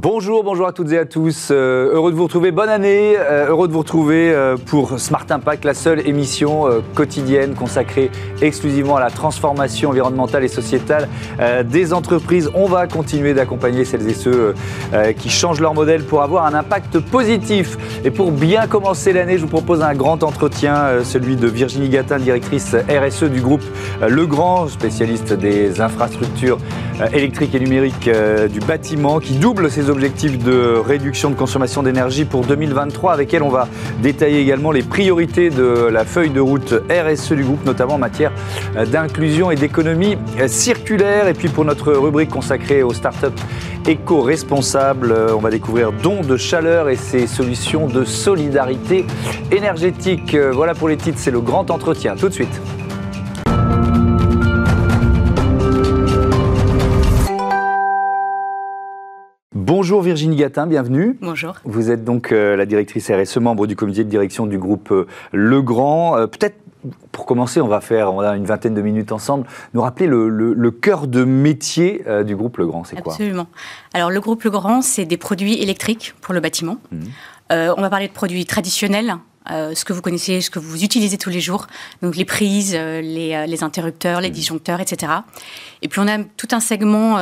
Bonjour, bonjour à toutes et à tous. Euh, heureux de vous retrouver. Bonne année. Euh, heureux de vous retrouver euh, pour Smart Impact, la seule émission quotidienne consacrée exclusivement à la transformation environnementale et sociétale des entreprises. On va continuer d'accompagner celles et ceux qui changent leur modèle pour avoir un impact positif. Et pour bien commencer l'année, je vous propose un grand entretien, celui de Virginie Gatin, directrice RSE du groupe Le Grand, spécialiste des infrastructures électriques et numériques du bâtiment, qui double ses objectifs de réduction de consommation d'énergie pour 2023, avec elle on va détailler également les priorités de la feuille de route RSE du groupe, notamment en matière d'inclusion et d'économie circulaire. Et puis pour notre rubrique consacrée aux startups éco-responsables, on va découvrir dons de chaleur et ses solutions de solidarité énergétique. Voilà pour les titres, c'est le grand entretien. Tout de suite. Bonjour Virginie Gatin, bienvenue. Bonjour. Vous êtes donc euh, la directrice RSE, membre du comité de direction du groupe euh, Legrand. Euh, peut-être pour commencer, on va faire on a une vingtaine de minutes ensemble, nous rappeler le, cœur de métier du groupe Legrand, c'est quoi? Absolument. Alors le groupe Legrand, c'est des produits électriques pour le bâtiment. Mmh. on va parler de produits traditionnels, euh, ce que vous connaissez, ce que vous utilisez tous les jours, donc les prises, euh, euh, les, interrupteurs, les mmh. disjoncteurs, etc. Et puis on a tout un segment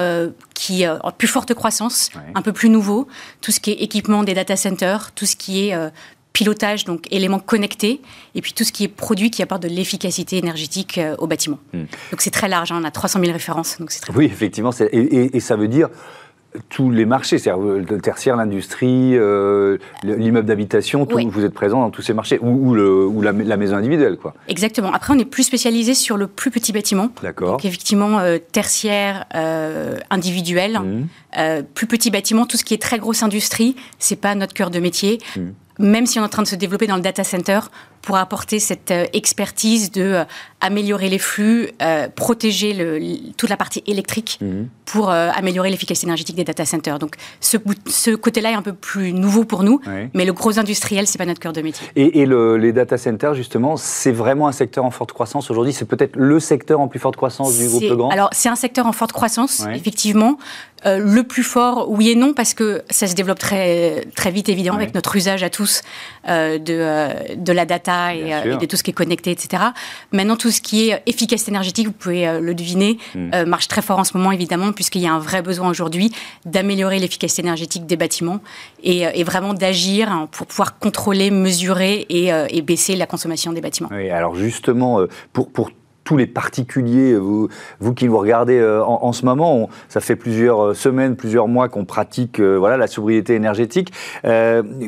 qui est en plus forte croissance, un peu plus nouveau, tout ce qui est équipement des data centers, tout ce qui est pilotage, donc éléments connectés, et puis tout ce qui est produit qui apporte de l'efficacité énergétique au bâtiment. Mmh. Donc c'est très large, hein, on a 300 000 références, donc c'est très Oui, effectivement, et, et, ça veut dire tous les marchés, c'est-à-dire euh, le tertiaire, l'industrie, euh, l'immeuble d'habitation, vous êtes présent dans tous ces marchés, ou, la, maison individuelle. Quoi. Exactement. Après, on est plus spécialisé sur le plus petit bâtiment. D'accord. Donc, effectivement, euh, tertiaire, individuel, mmh. plus petit bâtiment, tout ce qui est très grosse industrie, c'est pas notre cœur de métier. Mmh même si on est en train de se développer dans le data center pour apporter cette euh, expertise de euh, améliorer les flux, euh, protéger le, toute la partie électrique mhm. pour améliorer l'efficacité énergétique des data centers. Donc ce, ce côté-là est un peu plus nouveau pour nous, mais le gros industriel, c'est pas notre cœur de métier. Et, et le, les data centers, justement, c'est vraiment un secteur en forte croissance aujourd'hui? C'est peut-être le secteur en plus forte croissance du groupe Legrand? Alors c'est un secteur en forte croissance, effectivement. Euh, le plus fort, oui et non, parce que ça se développe très, très vite, évidemment, avec notre usage à tous euh, de, euh, de la data et, de tout ce qui est connecté, etc. Maintenant, tout ce qui est efficacité énergétique, vous pouvez le deviner, hmm. marche très fort en ce moment, évidemment, puisqu'il y a un vrai besoin aujourd'hui d'améliorer l'efficacité énergétique des bâtiments et, vraiment d'agir pour pouvoir contrôler, mesurer et, et, baisser la consommation des bâtiments. Oui, alors justement, pour, pour tous les particuliers, vous, vous qui vous regardez euh, en, ce moment, ça fait plusieurs euh, semaines, plusieurs mois qu'on pratique euh, voilà, la sobriété énergétique.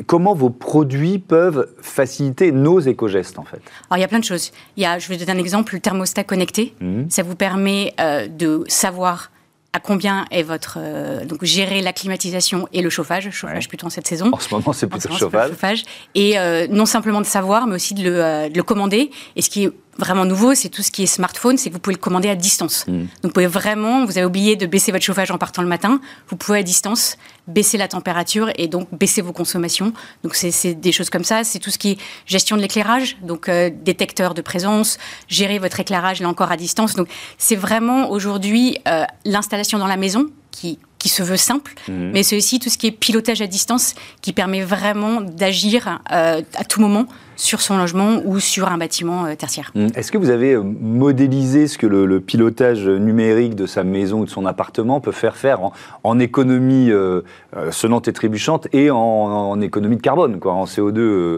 comment vos produits peuvent faciliter nos éco-gestes en fait? Alors il y a plein de choses. Il y a, je vais donner un exemple, le thermostat connecté. Mmh. Ça vous permet de savoir à combien est votre donc gérer la climatisation et le chauffage, chauffage plutôt en cette saison. En ce moment, c'est plutôt le chauffage. Et non simplement de savoir, mais aussi de le, de le commander. Et ce qui est vraiment nouveau, c'est tout ce qui est smartphone, c'est que vous pouvez le commander à distance. Mm. Donc vous pouvez vraiment, vous avez oublié de baisser votre chauffage en partant le matin, vous pouvez à distance baisser la température et donc baisser vos consommations. Donc c'est des choses comme ça, c'est tout ce qui est gestion de l'éclairage, donc euh, détecteur de présence, gérer votre éclairage là encore à distance. Donc c'est vraiment aujourd'hui euh, l'installation dans la maison qui qui se veut simple, mm. mais c'est aussi tout ce qui est pilotage à distance qui permet vraiment d'agir euh, à tout moment sur son logement ou sur un bâtiment euh, tertiaire. Hum, est-ce que vous avez euh, modélisé ce que le, pilotage numérique de sa maison ou de son appartement peut faire faire en, économie euh, sonnante et trébuchante et en, économie de carbone, quoi, en CO2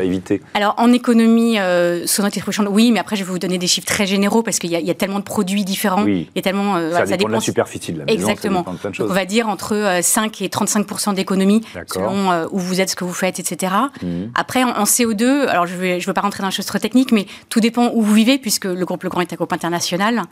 évité Alors en économie sonnante et trébuchante, oui, mais après je vais vous donner des chiffres très généraux parce qu'il y, a tellement de produits différents. Oui. Il y a tellement, ça, dépend de la superficie de la maison. Exactement. on va dire entre 5 et 35 d'économie selon où vous êtes, ce que vous faites, etc. Hum. Après en CO2, alors je ne vais, je veux pas rentrer dans les choses trop techniques, mais tout dépend où vous vivez, puisque le groupe Legrand est un groupe international.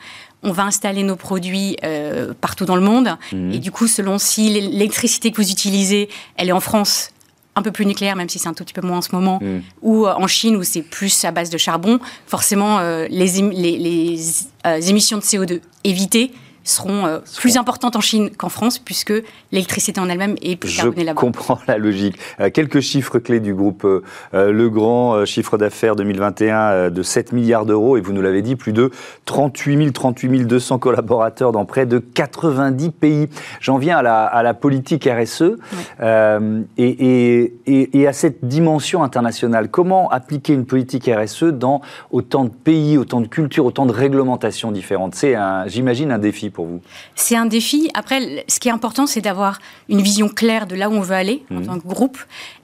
On va installer nos produits euh, partout dans le monde. Mhm. Et du coup, selon si l'électricité que vous utilisez, elle est en France, un peu plus nucléaire, même si c'est un tout petit peu moins en ce moment, mhm. ou euh, en Chine où c'est plus à base de charbon, forcément, euh, les, les, les émissions de CO2 évitées seront euh, plus importantes en Chine qu'en France, puisque l'électricité en elle-même est plus carbonée là-bas. Je comprends la logique. Euh, quelques chiffres clés du groupe euh, Le Grand, chiffre d'affaires 2021 de 7 milliards d'euros, et vous nous l'avez dit, plus de 38 000, 38 200 collaborateurs dans près de 90 pays. J'en viens à la, à la, politique RSE et, et, et, à cette dimension internationale. Comment appliquer une politique RSE dans autant de pays, autant de cultures, autant de réglementations différentes? C'est, j'imagine, un défi pour vous C'est un défi. Après, ce qui est important, c'est d'avoir une vision claire de là où on veut aller en mmh. tant que groupe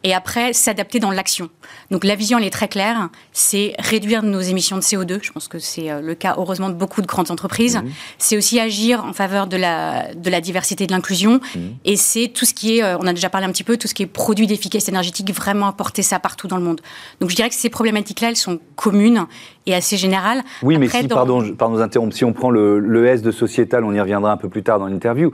et après s'adapter dans l'action. Donc la vision, elle est très claire. C'est réduire nos émissions de CO2. Je pense que c'est euh, le cas, heureusement, de beaucoup de grandes entreprises. Mmh. C'est aussi agir en faveur de la, de la diversité et de l'inclusion. Mmh. Et c'est tout ce qui est, euh, on a déjà parlé un petit peu, tout ce qui est produits d'efficacité énergétique, vraiment apporter ça partout dans le monde. Donc je dirais que ces problématiques-là, elles sont communes et assez générales. Oui, mais si, pardon, pardon, nous interrompre, si on prend le, le S de sociétal, on y reviendra un peu plus tard dans l'interview,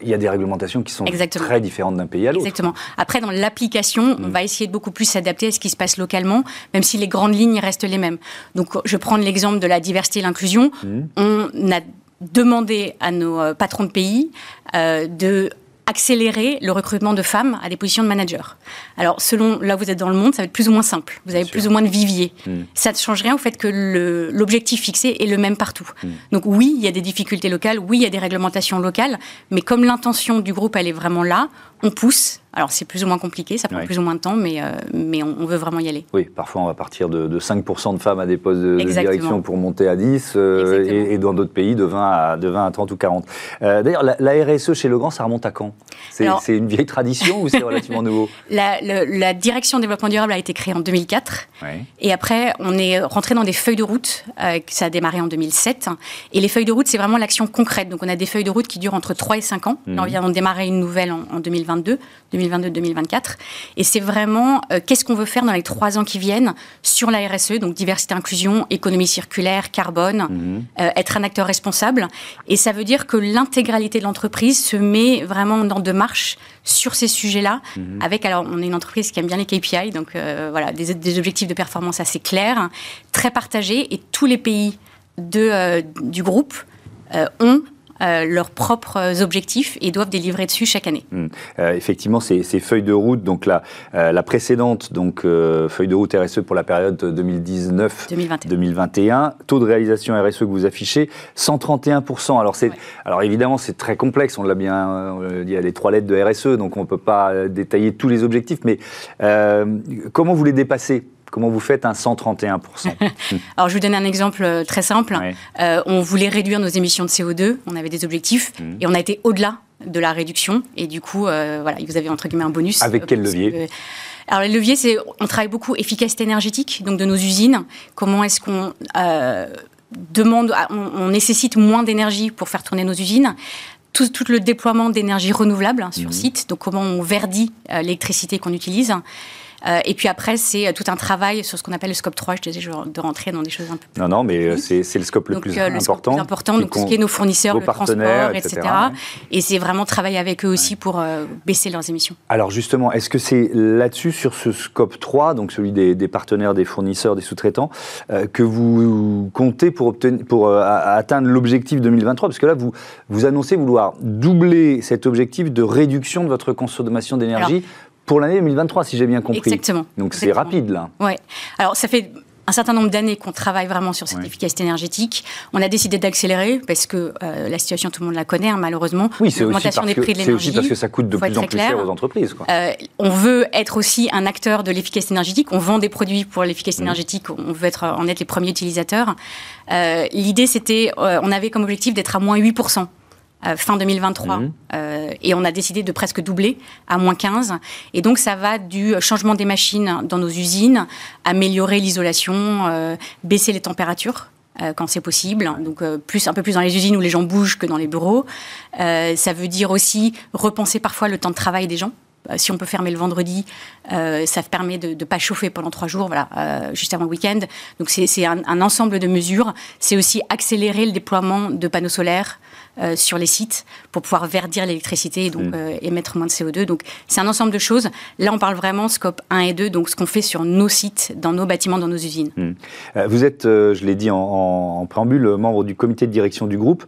il y a des réglementations qui sont très différentes d'un pays à l'autre. Exactement. Après, dans l'application, on mm. va essayer de beaucoup plus s'adapter à ce qui se passe localement, même si les grandes lignes restent les mêmes. Donc, je prends l'exemple de la diversité et l'inclusion. Mm. On a demandé à nos euh, patrons de pays euh, de accélérer le recrutement de femmes à des positions de manager. Alors, selon là où vous êtes dans le monde, ça va être plus ou moins simple. Vous avez plus ou moins de viviers. Hmm. Ça ne change rien au fait que l'objectif fixé est le même partout. Hmm. Donc oui, il y a des difficultés locales, oui, il y a des réglementations locales, mais comme l'intention du groupe, elle est vraiment là, on pousse. Alors c'est plus ou moins compliqué, ça prend plus ou moins de temps, mais, euh, mais on, veut vraiment y aller. Oui, parfois on va partir de, 5% de femmes à des postes de, direction pour monter à 10, euh, et, dans d'autres pays de 20, à, de 20 à 30 ou 40. Euh, d'ailleurs, la, RSE chez Legrand, ça remonte à quand? C'est une vieille tradition ou c'est relativement nouveau? La, direction développement durable a été créée en 2004, et après on est rentré dans des feuilles de route, ça a démarré en 2007, et les feuilles de route c'est vraiment l'action concrète, donc on a des feuilles de route qui durent entre 3 et 5 ans, mmh. on vient de démarrer une nouvelle en, en 2020 2022-2024. Et c'est vraiment euh, qu'est-ce qu'on veut faire dans les trois ans qui viennent sur la RSE, donc diversité, inclusion, économie circulaire, carbone, mhm. euh, être un acteur responsable. Et ça veut dire que l'intégralité de l'entreprise se met vraiment dans de marche sur ces sujets-là, mhm. avec, alors on est une entreprise qui aime bien les KPI, donc euh, voilà, des, des, objectifs de performance assez clairs, très partagés, et tous les pays de, du groupe ont euh, leurs propres objectifs et doivent délivrer dessus chaque année. Hmm. Euh, effectivement, ces, feuilles de route, donc la, euh, la précédente donc, feuille de route RSE pour la période 2019-2021, taux de réalisation RSE que vous affichez, 131%. Alors, c'est, alors évidemment, c'est très complexe, on l'a bien dit, il y a les trois lettres de RSE, donc on ne peut pas détailler tous les objectifs, mais comment vous les dépassez? Comment vous faites un 131% Alors, je vous donne un exemple euh, très simple. Euh, on voulait réduire nos émissions de CO2, on avait des objectifs, mmh. et on a été au-delà de la réduction. Et du coup, euh, voilà, vous avez entre guillemets un bonus. Avec quel levier alors, le levier, c'est on travaille beaucoup efficacité énergétique, donc de nos usines. Comment est-ce qu'on demande, on, nécessite moins d'énergie pour faire tourner nos usines? Tout, le déploiement d'énergie renouvelable hein, sur mmh. site, donc comment on verdit l'électricité qu'on utilise? Euh, et puis après, c'est euh, tout un travail sur ce qu'on appelle le scope 3. Je disais de rentrer dans des choses un peu plus. Non, non, mais euh, c'est le scope le plus important. Le scope plus important, donc ce qui est nos fournisseurs, le transport, etc. Et c'est vraiment travailler avec eux aussi pour baisser leurs émissions. Alors justement, est-ce que c'est là-dessus, sur ce scope 3, donc celui des, partenaires, des fournisseurs, des sous-traitants, que vous comptez pour, obtenir, pour atteindre l'objectif 2023 Parce que là, vous, vous annoncez vouloir doubler cet objectif de réduction de votre consommation d'énergie pour l'année 2023, si j'ai bien compris. Exactement. Donc c'est rapide là. Oui. Alors ça fait un certain nombre d'années qu'on travaille vraiment sur cette efficacité énergétique. On a décidé d'accélérer parce que euh, la situation, tout le monde la connaît, hein, malheureusement. Oui, c'est aussi, parce que, aussi parce que ça coûte de plus en plus cher aux entreprises. Euh, on veut être aussi un acteur de l'efficacité énergétique. On vend des produits pour l'efficacité mmh. énergétique. On veut être, en être les premiers utilisateurs. Euh, l'idée, c'était, on avait comme objectif d'être à moins 8% euh, fin 2023. Mhm. Euh, et on a décidé de presque doubler à moins 15. Et donc, ça va du changement des machines dans nos usines, améliorer l'isolation, euh, baisser les températures. quand c'est possible, donc plus un peu plus dans les usines où les gens bougent que dans les bureaux. ça veut dire aussi repenser parfois le temps de travail des gens. Si on peut fermer le vendredi, ça permet de ne pas chauffer pendant trois jours, voilà, juste avant le week-end. Donc c'est un, un, ensemble de mesures. C'est aussi accélérer le déploiement de panneaux solaires, euh, sur les sites pour pouvoir verdir l'électricité et donc mm. euh, émettre moins de CO2. Donc c'est un ensemble de choses. Là, on parle vraiment scope 1 et 2, donc ce qu'on fait sur nos sites, dans nos bâtiments, dans nos usines. Mm. Euh, vous êtes, je l'ai dit en, en préambule, membre du comité de direction du groupe.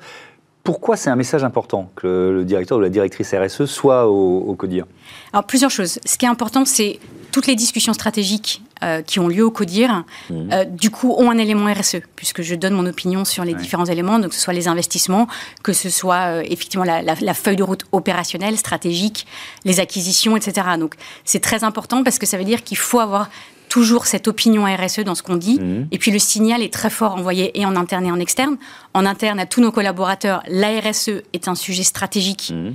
pourquoi c'est un message important que le, directeur ou la directrice RSE soit au, au CODIR Alors, plusieurs choses. Ce qui est important, c'est toutes les discussions stratégiques euh, qui ont lieu au CODIR, mmh. euh, du coup, ont un élément RSE, puisque je donne mon opinion sur les différents éléments, donc que ce soit les investissements, que ce soit euh, effectivement la, la, feuille de route opérationnelle, stratégique, les acquisitions, etc. Donc, c'est très important parce que ça veut dire qu'il faut avoir toujours cette opinion RSE dans ce qu'on dit. Mmh. Et puis le signal est très fort envoyé et en interne et en externe. En interne, à tous nos collaborateurs, la RSE est un sujet stratégique. Mmh.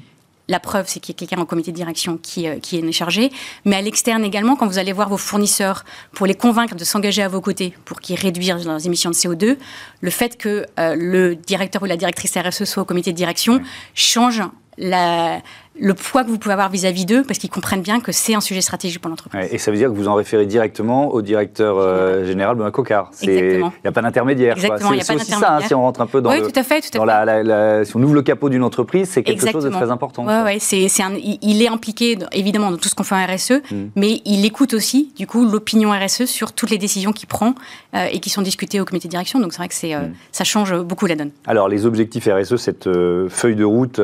La preuve, c'est qu'il y a quelqu'un en comité de direction qui, euh, qui est chargé. Mais à l'externe également, quand vous allez voir vos fournisseurs pour les convaincre de s'engager à vos côtés pour qu'ils réduisent leurs émissions de CO2, le fait que euh, le directeur ou la directrice RSE soit au comité de direction change la, le poids que vous pouvez avoir vis-à-vis d'eux, parce qu'ils comprennent bien que c'est un sujet stratégique pour l'entreprise. et ça veut dire que vous en référez directement au directeur euh, général Benoît Cocard. Il n'y a pas d'intermédiaire. C'est aussi ça, hein, si on rentre un peu dans, oui, tout à fait, tout à fait. si on ouvre le capot d'une entreprise, c'est quelque chose de très important. Oui, ouais, un, il est impliqué évidemment dans tout ce qu'on fait en RSE, hmm. mais il écoute aussi du coup l'opinion RSE sur toutes les décisions qu'il prend euh, et qui sont discutées au comité de direction. Donc c'est vrai que c'est, euh, hmm. ça change beaucoup la donne. Alors les objectifs RSE, cette feuille de route,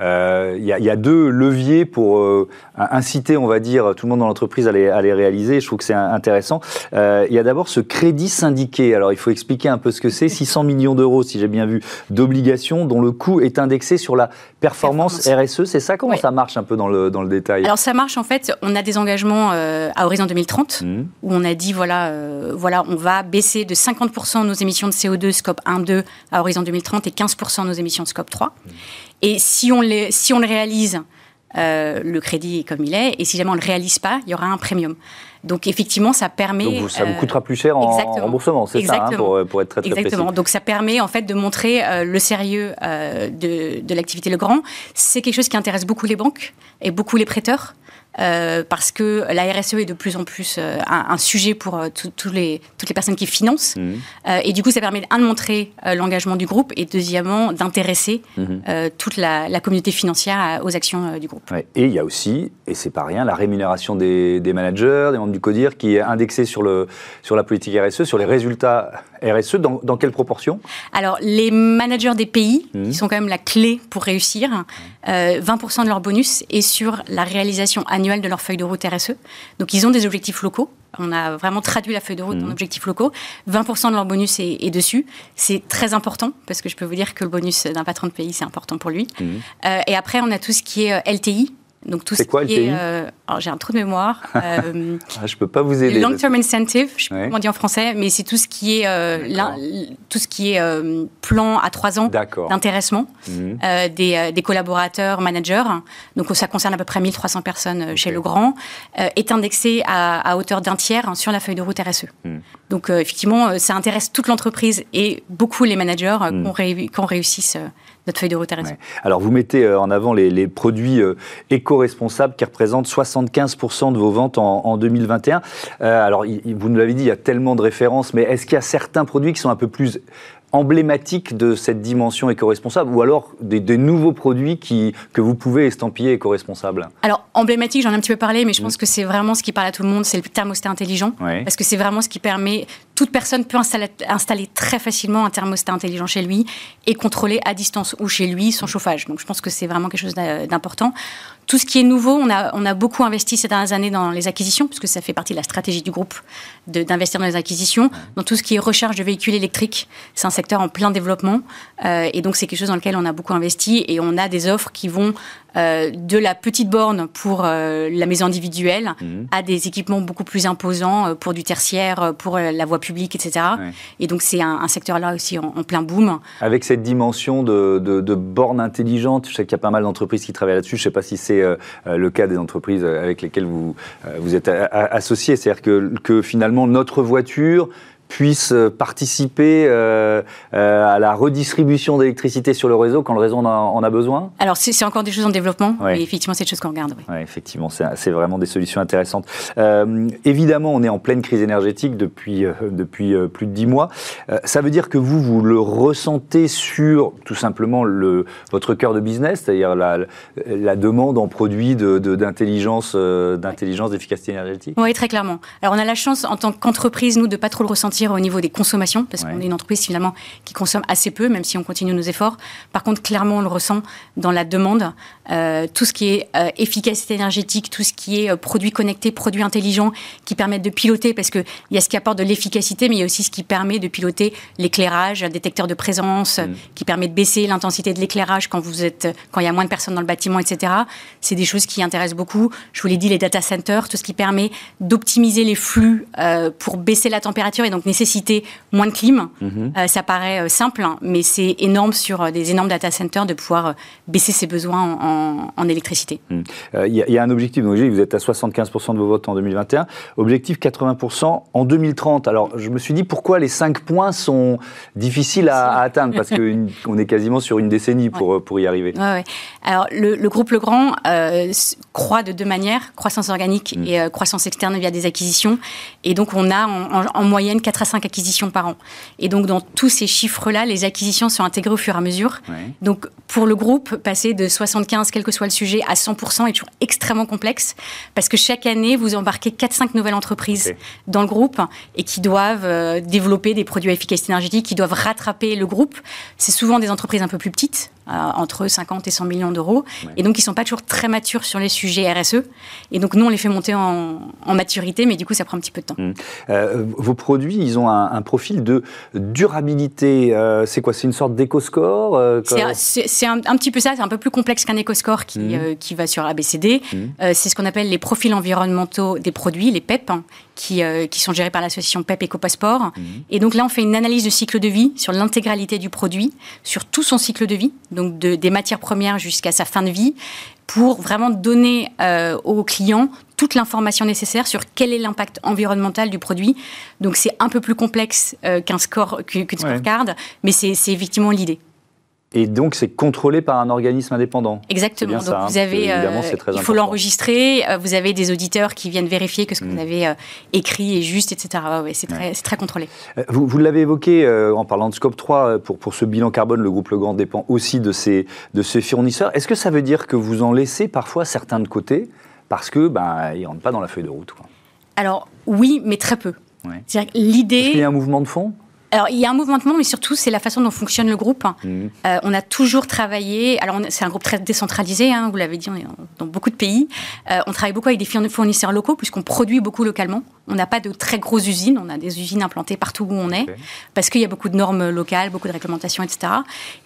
il y, y, a deux leviers pour euh, inciter, on va dire, tout le monde dans l'entreprise à les, réaliser. Je trouve que c'est intéressant. Euh, il y a d'abord ce crédit syndiqué. Alors, il faut expliquer un peu ce que c'est. 600 millions d'euros, si j'ai bien vu, d'obligations dont le coût est indexé sur la performance, RSE. C'est ça? Comment ça marche un peu dans le, dans le détail? Alors, ça marche en fait. On a des engagements euh, à horizon 2030 mmh. où on a dit voilà, voilà, on va baisser de 50% nos émissions de CO2 scope 1, 2 à horizon 2030 et 15% nos émissions de scope 3. Mmh. Et si on, les, si on le réalise euh, le crédit comme il est, et si jamais on ne le réalise pas, il y aura un premium. Donc effectivement, ça permet... Donc ça vous euh, coûtera plus cher en, remboursement, c'est ça, hein, pour, pour, être très, très Exactement. Donc ça permet en fait de montrer euh, le sérieux de, de l'activité Le Grand. C'est quelque chose qui intéresse beaucoup les banques et beaucoup les prêteurs. Euh, parce que la RSE est de plus en plus euh, un, sujet pour euh, les, toutes les personnes qui financent. Mhm. et du coup, ça permet, un, de montrer l'engagement du groupe et deuxièmement, d'intéresser mhm. toute la, communauté financière aux actions du groupe. Et il y a aussi, et c'est pas rien, la rémunération des, managers, des membres du CODIR qui est indexée sur, le, sur la politique RSE, sur les résultats RSE. Dans, dans quelle proportion? Alors, les managers des pays, mhm. qui sont quand même la clé pour réussir, 20% de leur bonus est sur la réalisation annuelle de leur feuille de route RSE. Donc ils ont des objectifs locaux. On a vraiment traduit la feuille de route en mmh. objectifs locaux. 20% de leur bonus est, dessus. C'est très important parce que je peux vous dire que le bonus d'un patron de pays, c'est important pour lui. Mmh. Euh, et après, on a tout ce qui est euh, LTI, donc tout ce quoi, qui est, euh, alors j'ai un trou de mémoire. Euh, ah, je peux pas vous aider. Long term incentive, je sais pas comment on dit en français, mais c'est tout ce qui est euh, tout ce qui est euh, plan à trois ans d'intéressement mhm. des, des, collaborateurs, managers. Donc ça concerne à peu près 1300 personnes chez Le Grand, est indexé à, à hauteur d'un tiers sur la feuille de route RSE. Mhm. Donc effectivement, ça intéresse toute l'entreprise et beaucoup les managers mhm. qu'on réussisse notre feuille de route. Alors vous mettez en avant les, produits éco-responsables qui représentent 75% de vos ventes en, 2021. Euh, alors, vous nous l'avez dit, il y a tellement de références, mais est-ce qu'il y a certains produits qui sont un peu plus emblématique de cette dimension éco-responsable ou alors des, nouveaux produits qui, que vous pouvez estampiller éco-responsables Alors, emblématique, j'en ai un petit peu parlé, mais je pense mm. que c'est vraiment ce qui parle à tout le monde, c'est le thermostat intelligent. Parce que c'est vraiment ce qui permet, toute personne peut installer, installer, très facilement un thermostat intelligent chez lui et contrôler à distance ou chez lui son chauffage. Donc, je pense que c'est vraiment quelque chose d'important. Tout ce qui est nouveau, on a, on a beaucoup investi ces dernières années dans les acquisitions, puisque ça fait partie de la stratégie du groupe d'investir dans les acquisitions, dans tout ce qui est recherche de véhicules électriques. C'est un secteur en plein développement. Euh, et donc, c'est quelque chose dans lequel on a beaucoup investi. Et on a des offres qui vont euh, de la petite borne pour euh, la maison individuelle mhm. à des équipements beaucoup plus imposants pour du tertiaire, pour la voie publique, etc. Et donc, c'est un, secteur là aussi en, plein boom. Avec cette dimension de, de, bornes intelligentes, je sais qu'il y a pas mal d'entreprises qui travaillent là-dessus. Je ne sais pas si c'est le cas des entreprises avec lesquelles vous, vous êtes associés. C'est-à-dire que, que finalement, notre voiture puisse euh, participer euh, euh, à la redistribution d'électricité sur le réseau quand le réseau en a, besoin Alors, c'est encore des choses en développement, mais effectivement, c'est des choses qu'on regarde. Oui. effectivement, c'est vraiment des solutions intéressantes. évidemment, on est en pleine crise énergétique depuis, depuis plus de dix mois. ça veut dire que vous, vous le ressentez sur tout simplement le, votre cœur de business, c'est-à-dire la, la, demande en produits d'intelligence, d'intelligence, d'efficacité énergétique? Oui, très clairement. Alors, on a la chance, en tant qu'entreprise, nous, de pas trop le ressentir ressentir au niveau des consommations, parce qu'on est une entreprise finalement qui consomme assez peu, même si on continue nos efforts. Par contre, clairement, on le ressent dans la demande. Euh, tout ce qui est euh, efficacité énergétique, tout ce qui est produits connectés, produits intelligents, qui permettent de piloter, parce qu'il y a ce qui apporte de l'efficacité, mais il y a aussi ce qui permet de piloter l'éclairage, un détecteur de présence, mm. qui permet de baisser l'intensité de l'éclairage quand vous êtes, quand il y a moins de personnes dans le bâtiment, etc. C'est des choses qui intéressent beaucoup. Je vous l'ai dit, les data centers, tout ce qui permet d'optimiser les flux euh, pour baisser la température et donc nécessiter moins de clim. Mhm. Euh, ça paraît euh, simple, hein, mais c'est énorme sur des énormes data centers de pouvoir baisser ses besoins en, électricité. Mhm. Il y, a un objectif, donc vous êtes à 75% de vos votes en 2021, objectif 80% en 2030. Alors je me suis dit pourquoi les 5 points sont difficiles à, atteindre, parce qu'on est quasiment sur une décennie pour, pour y arriver. Ouais, Alors le, le, groupe Legrand croît de deux manières, croissance organique mm. et croissance externe via des acquisitions. Et donc, on a en, moyenne 4 à 5 acquisitions par an. Et donc, dans tous ces chiffres-là, les acquisitions sont intégrées au fur et à mesure. Donc, pour le groupe, passer de 75, quel que soit le sujet, à 100% est toujours extrêmement complexe parce que chaque année, vous embarquez 4-5 nouvelles entreprises dans le groupe et qui doivent euh, développer des produits à efficacité énergétique, qui doivent rattraper le groupe. C'est souvent des entreprises un peu plus petites, euh, entre 50 et 100 millions d'euros. Et donc, ils ne sont pas toujours très matures sur les sujets RSE. Et donc, nous, on les fait monter en, maturité, mais du coup, ça prend un petit peu de temps. Mmh. Euh, vos produits, ils ont un, profil de durabilité. Euh, c'est quoi? C'est une sorte d'éco-score C'est un, petit peu ça. C'est un peu plus complexe qu'un éco-score qui, mmh. qui, va sur ABCD. Mmh. c'est ce qu'on appelle les profils environnementaux des produits, les PEP, hein, qui, qui, sont gérés par l'association PEP EcoPassport. Et donc là, on fait une analyse de cycle de vie sur l'intégralité du produit, sur tout son cycle de vie donc des matières premières jusqu'à sa fin de vie, pour vraiment donner euh, aux clients toute l'information nécessaire sur quel est l'impact environnemental du produit. Donc c'est un peu plus complexe euh, qu'un score, qu'une scorecard, mais c'est effectivement l'idée. Et donc, c'est contrôlé par un organisme indépendant. Exactement. Donc, vous hein, avez, euh, il faut l'enregistrer. Euh, vous avez des auditeurs qui viennent vérifier que ce que vous avez euh, écrit est juste, etc. Ouais, c'est très, très, contrôlé. Vous, vous l'avez évoqué en parlant de Scope 3, pour, pour ce bilan carbone, le groupe Legrand dépend aussi de ses, de ses fournisseurs. Est-ce que ça veut dire que vous en laissez parfois certains de côté parce que ben, ils ne rentrent pas dans la feuille de route Alors, oui, mais très peu. L'idée. Est-ce qu'il y a un mouvement de fond? Alors, il y a un mouvement, mais surtout, c'est la façon dont fonctionne le groupe. Mmh. Euh, on a toujours travaillé. Alors, c'est un groupe très décentralisé, hein, vous l'avez dit, on est dans beaucoup de pays. Euh, on travaille beaucoup avec des fournisseurs locaux, puisqu'on produit beaucoup localement. On n'a pas de très grosses usines. On a des usines implantées partout où on est, parce qu'il y a beaucoup de normes locales, beaucoup de réglementations, etc.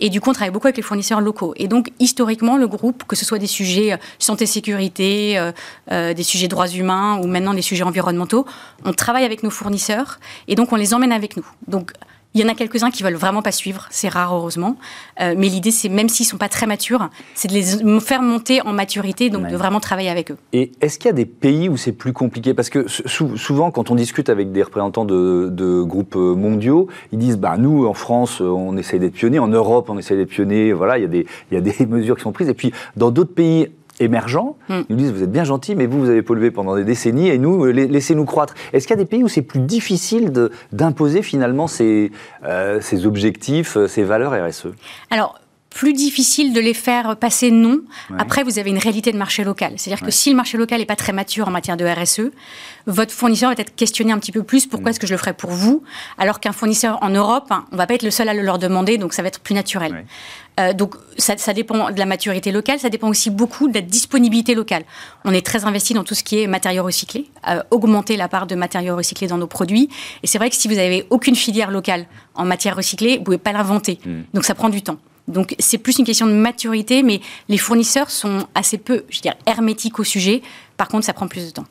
Et du coup, on travaille beaucoup avec les fournisseurs locaux. Et donc, historiquement, le groupe, que ce soit des sujets euh, santé-sécurité, des sujets droits humains ou maintenant des sujets environnementaux, on travaille avec nos fournisseurs et donc on les emmène avec nous. Donc, il y en a quelques-uns qui veulent vraiment pas suivre, c'est rare heureusement. Euh, mais l'idée, c'est même s'ils sont pas très matures, c'est de les faire monter en maturité, donc de vraiment travailler avec eux. Et est-ce qu'il y a des pays où c'est plus compliqué? Parce que souvent, quand on discute avec des représentants de, groupes euh, mondiaux, ils disent bah nous en France, on essaie d'être pionniers, en Europe, on essaie d'être pionniers. Voilà, il y a des il y a des mesures qui sont prises. Et puis dans d'autres pays émergents, hmm. ils nous disent vous êtes bien gentils, mais vous, vous avez pollué pendant des décennies et nous, laissez-nous croître. Est-ce qu'il y a des pays où c'est plus difficile d'imposer finalement ces, euh, ces, objectifs, euh, ces valeurs RSE Alors, plus difficile de les faire passer non. Après, vous avez une réalité de marché local. C'est-à-dire que si le marché local n'est pas très mature en matière de RSE, votre fournisseur va être questionné un petit peu plus. Pourquoi mm. est-ce que je le ferais pour vous Alors qu'un fournisseur en Europe, hein, on va pas être le seul à le leur demander, donc ça va être plus naturel. Euh, donc ça, dépend de la maturité locale, ça dépend aussi beaucoup de la disponibilité locale. On est très investi dans tout ce qui est matériaux recyclés, euh, augmenter la part de matériaux recyclés dans nos produits. Et c'est vrai que si vous n'avez aucune filière locale en matière recyclée, vous pouvez pas l'inventer. Mm. Donc ça prend du temps. Donc c'est plus une question de maturité, mais les fournisseurs sont assez peu, je veux hermétiques au sujet. Par contre, ça prend plus de temps.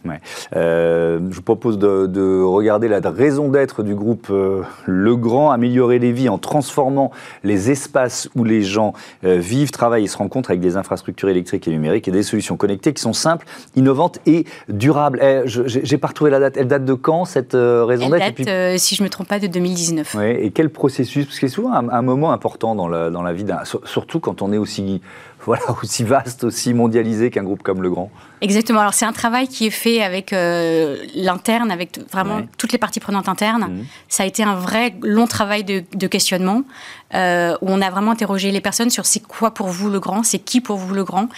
Euh, je vous propose de, regarder la raison d'être du groupe euh, Legrand, améliorer les vies en transformant les espaces où les gens euh, vivent, travaillent et se rencontrent avec des infrastructures électriques et numériques et des solutions connectées qui sont simples, innovantes et durables. Eh, j'ai pas retrouvé la date. Elle date de quand cette raison d'être? Elle date, si je me trompe pas, de 2019. et quel processus? Parce que c'est souvent un, moment important dans la, dans la vie, surtout quand on est aussi voilà, aussi vaste, aussi mondialisé qu'un groupe comme Legrand Exactement. Alors c'est un travail qui est fait avec euh, l'interne, avec vraiment toutes les parties prenantes internes. Mhm. Ça a été un vrai long travail de, questionnement euh, où on a vraiment interrogé les personnes sur c'est quoi pour vous le grand, c'est qui pour vous le grand mhm.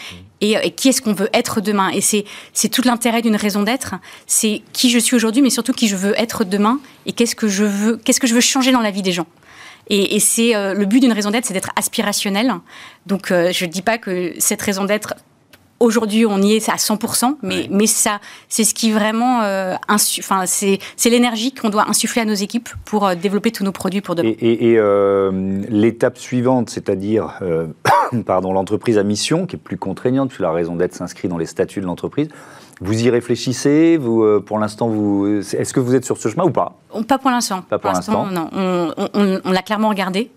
et, qui est-ce qu'on veut être demain. Et c'est c'est tout l'intérêt d'une raison d'être. C'est qui je suis aujourd'hui, mais surtout qui je veux être demain et qu'est-ce que je veux qu'est-ce que je veux changer dans la vie des gens. Et, c'est le but d'une raison d'être, c'est d'être aspirationnel. Donc, je ne dis pas que cette raison d'être Aujourd'hui, on y est à 100%, mais, mais ça, c'est ce qui vraiment, euh, c'est, l'énergie qu'on doit insuffler à nos équipes pour euh, développer tous nos produits pour demain. Et, euh, l'étape suivante, c'est-à-dire, pardon, l'entreprise à mission, qui est plus contraignante, puis la raison d'être s'inscrit dans les statuts de l'entreprise. Vous y réfléchissez vous, Pour l'instant, vous, est-ce que vous êtes sur ce chemin ou pas? Pas pour l'instant. Pas pour, l'instant. Non, on, l'a clairement regardé.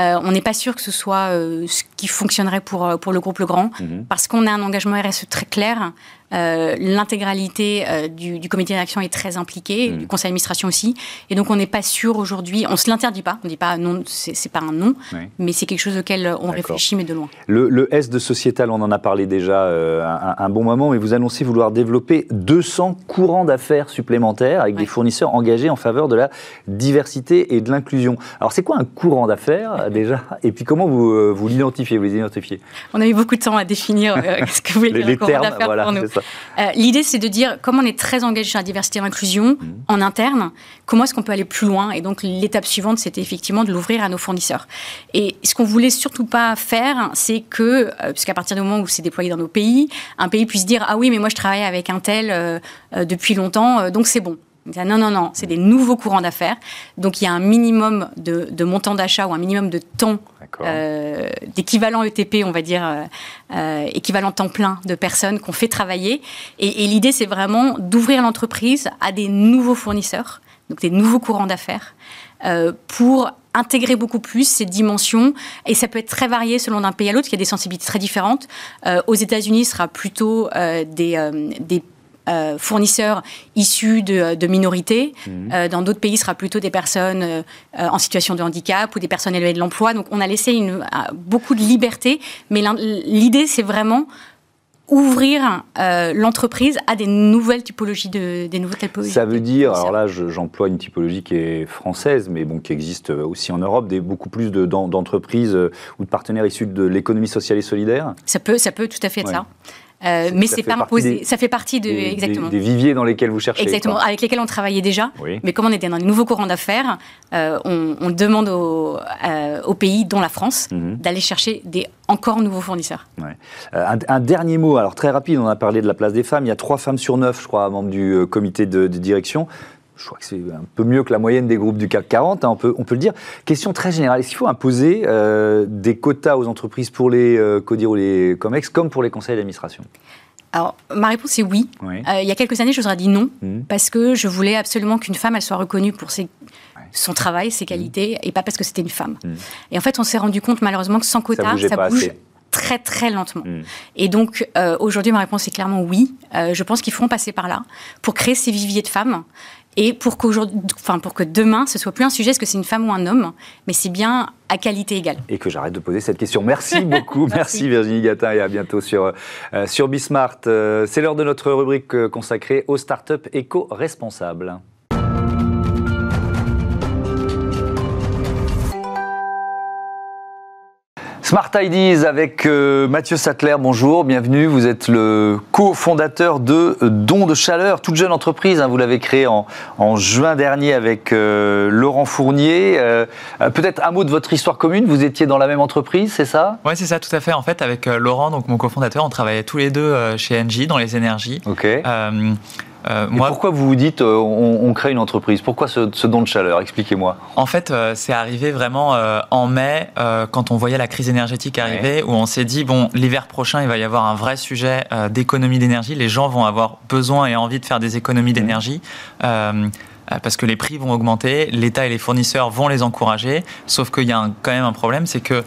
Euh, on n'est pas sûr que ce soit euh, ce qui fonctionnerait pour, euh, pour le groupe Legrand, mhm. parce qu'on a un engagement RSE très clair. L'intégralité du, comité d'action est très impliquée, mhm. du conseil d'administration aussi. Et donc, on n'est pas sûr aujourd'hui, on ne se l'interdit pas, on ne dit pas non, c'est pas un non, mais c'est quelque chose auquel on réfléchit, mais de loin. Le, S de sociétal, on en a parlé déjà un, bon moment, mais vous annoncez vouloir développer 200 courants d'affaires supplémentaires avec des fournisseurs engagés en faveur de la diversité et de l'inclusion. Alors, c'est quoi un courant d'affaires déjà? Et puis comment vous, euh, vous l'identifiez, vous les identifiez? On a eu beaucoup de temps à définir euh, ce que vous voulez dire les, termes, voilà, pour nous. Euh, l'idée, c'est de dire comment on est très engagé sur la diversité et l'inclusion mhm. en interne, comment est-ce qu'on peut aller plus loin? Et donc l'étape suivante, c'était effectivement de l'ouvrir à nos fournisseurs. Et ce qu'on voulait surtout pas faire, c'est que, puisqu'à partir du moment où c'est déployé dans nos pays, un pays puisse dire ah oui, mais moi je travaille avec un tel depuis longtemps, donc c'est bon. Non, non, non, c'est des nouveaux courants d'affaires. Donc il y a un minimum de, montant d'achat ou un minimum de temps euh, d'équivalent ETP, on va dire, euh, euh, équivalent temps plein de personnes qu'on fait travailler. Et, l'idée, c'est vraiment d'ouvrir l'entreprise à des nouveaux fournisseurs, donc des nouveaux courants d'affaires, pour intégrer beaucoup plus ces dimensions. Et ça peut être très varié selon d'un pays à l'autre, il y a des sensibilités très différentes. aux États-Unis, ce sera plutôt des, des euh, fournisseurs issus de, minorités. Mhm. Euh, dans d'autres pays, ce sera plutôt des personnes euh, en situation de handicap ou des personnes éloignées de l'emploi. Donc on a laissé une, beaucoup de liberté, mais l'idée, c'est vraiment ouvrir l'entreprise à des nouvelles typologies de des nouvelles typologies. Ça veut dire, alors là, j'emploie une typologie qui est française, mais bon, qui existe aussi en Europe, des beaucoup plus d'entreprises ou de partenaires issus de l'économie sociale et solidaire? Ça peut, ça peut tout à fait être ça. Euh, mais c'est pas imposé. ça fait partie de des, exactement des, viviers dans lesquels vous cherchez. Exactement, avec lesquels on travaillait déjà. Mais comme on était dans les nouveaux courants d'affaires, euh, on, demande au, euh, pays, dont la France, mhm. d'aller chercher des encore nouveaux fournisseurs. Un, dernier mot, alors très rapide, on a parlé de la place des femmes. Il y a trois femmes sur neuf, je crois, membres du comité de, de direction je crois que c'est un peu mieux que la moyenne des groupes du CAC 40, hein, on, peut, on peut le dire. Question très générale, est-ce qu'il faut imposer euh, des quotas aux entreprises pour les euh, CODIR ou les COMEX comme pour les conseils d'administration? Alors, ma réponse est oui. Euh, il y a quelques années, je vous aurais dit non, mmh. parce que je voulais absolument qu'une femme, elle soit reconnue pour ses, son travail, ses qualités, mmh. et pas parce que c'était une femme. Mmh. Et en fait, on s'est rendu compte malheureusement que sans quotas, ça, bouge très très lentement. Et donc, aujourd'hui, ma réponse est clairement oui. je pense qu'il faut passer par là pour créer ces viviers de femmes et pour, qu'aujourd'hui, enfin, pour que demain, ce soit plus un sujet, est-ce que c'est une femme ou un homme, mais c'est bien à qualité égale. Et que j'arrête de poser cette question. Merci beaucoup. Merci. Virginie Gatin et à bientôt sur, euh, sur Bismart. Euh, c'est l'heure de notre rubrique euh, consacrée aux startups éco-responsables. Smart Ideas avec euh, Mathieu Sattler, bonjour, bienvenue. Vous êtes le cofondateur de euh, Don de Chaleur, toute jeune entreprise. Hein, vous l'avez créée en, juin dernier avec euh, Laurent Fournier. Peut-être un mot de votre histoire commune. Vous étiez dans la même entreprise, c'est ça? Oui, c'est ça, tout à fait. En fait, avec Laurent, donc mon cofondateur, on travaillait tous les deux chez Engie dans les énergies. Ok. Euh, pourquoi vous vous dites euh, on, crée une entreprise? Pourquoi ce, don de chaleur? Expliquez-moi. En fait, euh, c'est arrivé vraiment en mai, quand on voyait la crise énergétique arriver, où on s'est dit bon, l'hiver prochain, il va y avoir un vrai sujet d'économie d'énergie. Les gens vont avoir besoin et envie de faire des économies mmh. d'énergie. parce que les prix vont augmenter, l'État et les fournisseurs vont les encourager, sauf qu'il y a quand même un problème, c'est que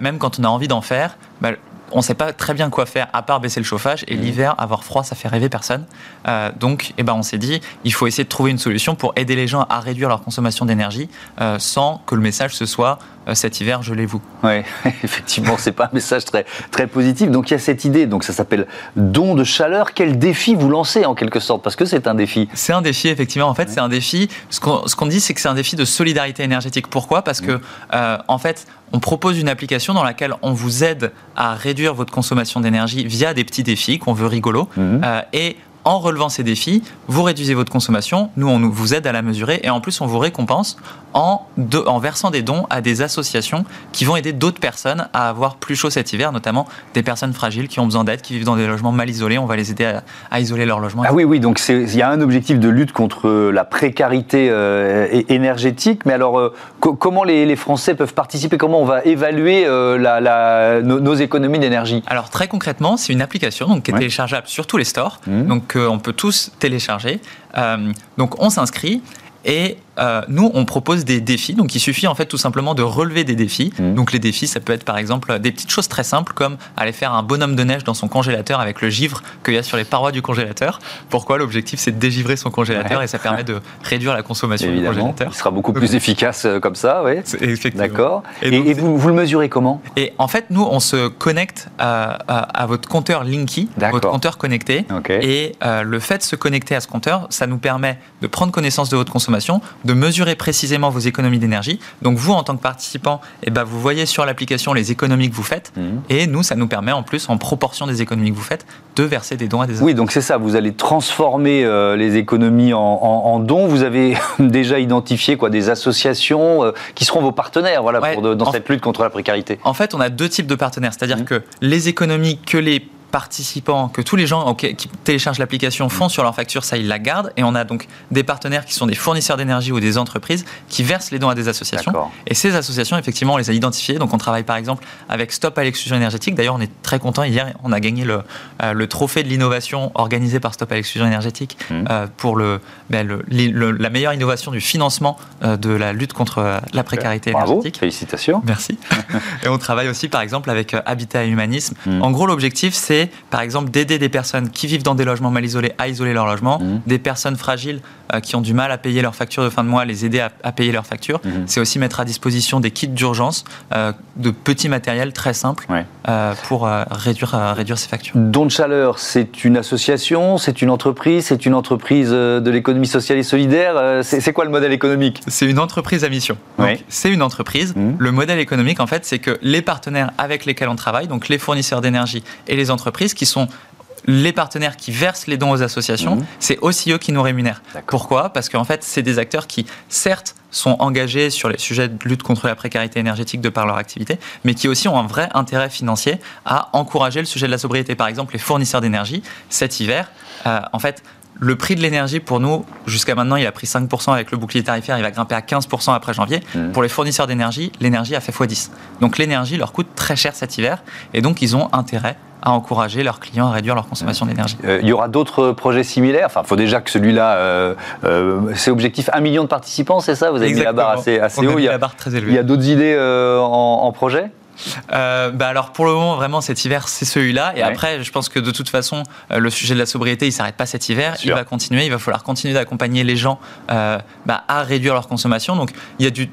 même quand on a envie d'en faire, bah, on ne sait pas très bien quoi faire à part baisser le chauffage. Et mmh. l'hiver, avoir froid, ça fait rêver personne. Euh, donc, eh ben, on s'est dit, il faut essayer de trouver une solution pour aider les gens à réduire leur consommation d'énergie euh, sans que le message ce soit cet hiver, je l'ai vous. Oui, effectivement, c'est pas un message très, très positif. Donc il y a cette idée, donc ça s'appelle don de chaleur. Quel défi vous lancez en quelque sorte? Parce que c'est un défi. C'est un défi, effectivement. En fait, c'est un défi. Ce qu'on dit, c'est que c'est un défi de solidarité énergétique. Pourquoi? Parce que, euh, en fait, on propose une application dans laquelle on vous aide à réduire votre consommation d'énergie via des petits défis qu'on veut rigolos. Mhm. Euh, et en relevant ces défis, vous réduisez votre consommation, nous on vous aide à la mesurer et en plus on vous récompense en, en versant des dons à des associations qui vont aider d'autres personnes à avoir plus chaud cet hiver, notamment des personnes fragiles qui ont besoin d'aide, qui vivent dans des logements mal isolés, on va les aider à, isoler leur logement. Ah oui, oui, donc il y a un objectif de lutte contre la précarité euh, énergétique, mais alors euh, comment les, Français peuvent participer, comment on va évaluer euh, la, nos, économies d'énergie? Alors très concrètement, c'est une application donc, qui est téléchargeable sur tous les stores, mmh. donc on peut tous télécharger. Euh, donc on s'inscrit et euh, nous, on propose des défis. Donc, il suffit en fait tout simplement de relever des défis. Mmh. Donc, les défis, ça peut être par exemple des petites choses très simples comme aller faire un bonhomme de neige dans son congélateur avec le givre qu'il y a sur les parois du congélateur. Pourquoi? L'objectif, c'est de dégivrer son congélateur et ça permet de réduire la consommation du congélateur. Il sera beaucoup plus efficace euh, comme ça, oui. Effectivement. D'accord. Et, vous, vous, le mesurez comment? Et en fait, nous, on se connecte à, votre compteur Linky, votre compteur connecté. Et euh, le fait de se connecter à ce compteur, ça nous permet de prendre connaissance de votre consommation, de mesurer précisément vos économies d'énergie. Donc vous, en tant que participant, eh ben, vous voyez sur l'application les économies que vous faites. Mhm. Et nous, ça nous permet en plus, en proportion des économies que vous faites, de verser des dons à des Oui, donc c'est ça, vous allez transformer euh, les économies en, dons. Vous avez déjà identifié quoi, des associations euh, qui seront vos partenaires voilà, dans cette lutte contre la précarité. En fait, on a deux types de partenaires, c'est-à-dire mhm. que les économies que les participants, que tous les gens qui téléchargent l'application font sur leur facture, ça ils la gardent. Et on a donc des partenaires qui sont des fournisseurs d'énergie ou des entreprises qui versent les dons à des associations. Et ces associations, effectivement, on les a identifiées. Donc on travaille par exemple avec Stop à l'exclusion énergétique. D'ailleurs, on est très content. Hier, on a gagné le, euh, le trophée de l'innovation organisé par Stop à l'exclusion énergétique mmh. euh, pour ben, le, la meilleure innovation du financement euh, de la lutte contre la précarité Bravo, énergétique. Félicitations. Merci. et on travaille aussi par exemple avec Habitat et Humanisme. Mmh. En gros, l'objectif, c'est par exemple, d'aider des personnes qui vivent dans des logements mal isolés à isoler leur logement, mmh. des personnes fragiles euh, qui ont du mal à payer leurs factures de fin de mois, les aider à, payer leurs factures. Mmh. C'est aussi mettre à disposition des kits d'urgence, euh, de petits matériels très simples euh, pour réduire, réduire ces factures. Don de chaleur, c'est une association, c'est une entreprise, c'est une entreprise de l'économie sociale et solidaire. c'est quoi le modèle économique? C'est une entreprise à mission. C'est une entreprise. Mmh. Le modèle économique, en fait, c'est que les partenaires avec lesquels on travaille, donc les fournisseurs d'énergie et les entreprises, qui sont les partenaires qui versent les dons aux associations, mhm. c'est aussi eux qui nous rémunèrent. Pourquoi? Parce qu'en fait, c'est des acteurs qui, certes, sont engagés sur les sujets de lutte contre la précarité énergétique de par leur activité, mais qui aussi ont un vrai intérêt financier à encourager le sujet de la sobriété. Par exemple, les fournisseurs d'énergie, cet hiver, euh, en fait, le prix de l'énergie pour nous, jusqu'à maintenant, il a pris 5% avec le bouclier tarifaire, il va grimper à 15% après janvier. Mmh. Pour les fournisseurs d'énergie, l'énergie a fait x10. Donc l'énergie leur coûte très cher cet hiver et donc ils ont intérêt à encourager leurs clients à réduire leur consommation mmh. d'énergie. Euh, il y aura d'autres projets similaires? Enfin, il faut déjà que celui-là, euh, euh, c'est objectif 1 million de participants, c'est ça? Vous avez mis la barre assez, assez haut. il y a, la barre très élevée. Il y a d'autres idées en projet? Euh, bah alors pour le moment vraiment cet hiver c'est celui-là. Et après je pense que de toute façon euh, le sujet de la sobriété il s'arrête pas cet hiver. Il va continuer. Il va falloir continuer d'accompagner les gens euh, bah, à réduire leur consommation. Donc il y a du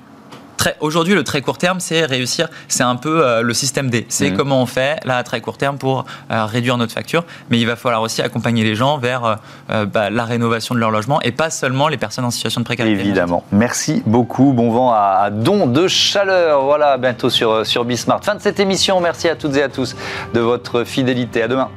Aujourd'hui, le très court terme, c'est réussir. C'est un peu euh, le système D. C'est mhm. comment on fait, là, à très court terme, pour euh, réduire notre facture. Mais il va falloir aussi accompagner les gens vers euh, bah, la rénovation de leur logement et pas seulement les personnes en situation de précarité. Évidemment. Merci beaucoup. Bon vent à, Don de Chaleur. Voilà, bientôt sur, sur Bismart. Fin de cette émission. Merci à toutes et à tous de votre fidélité. À demain.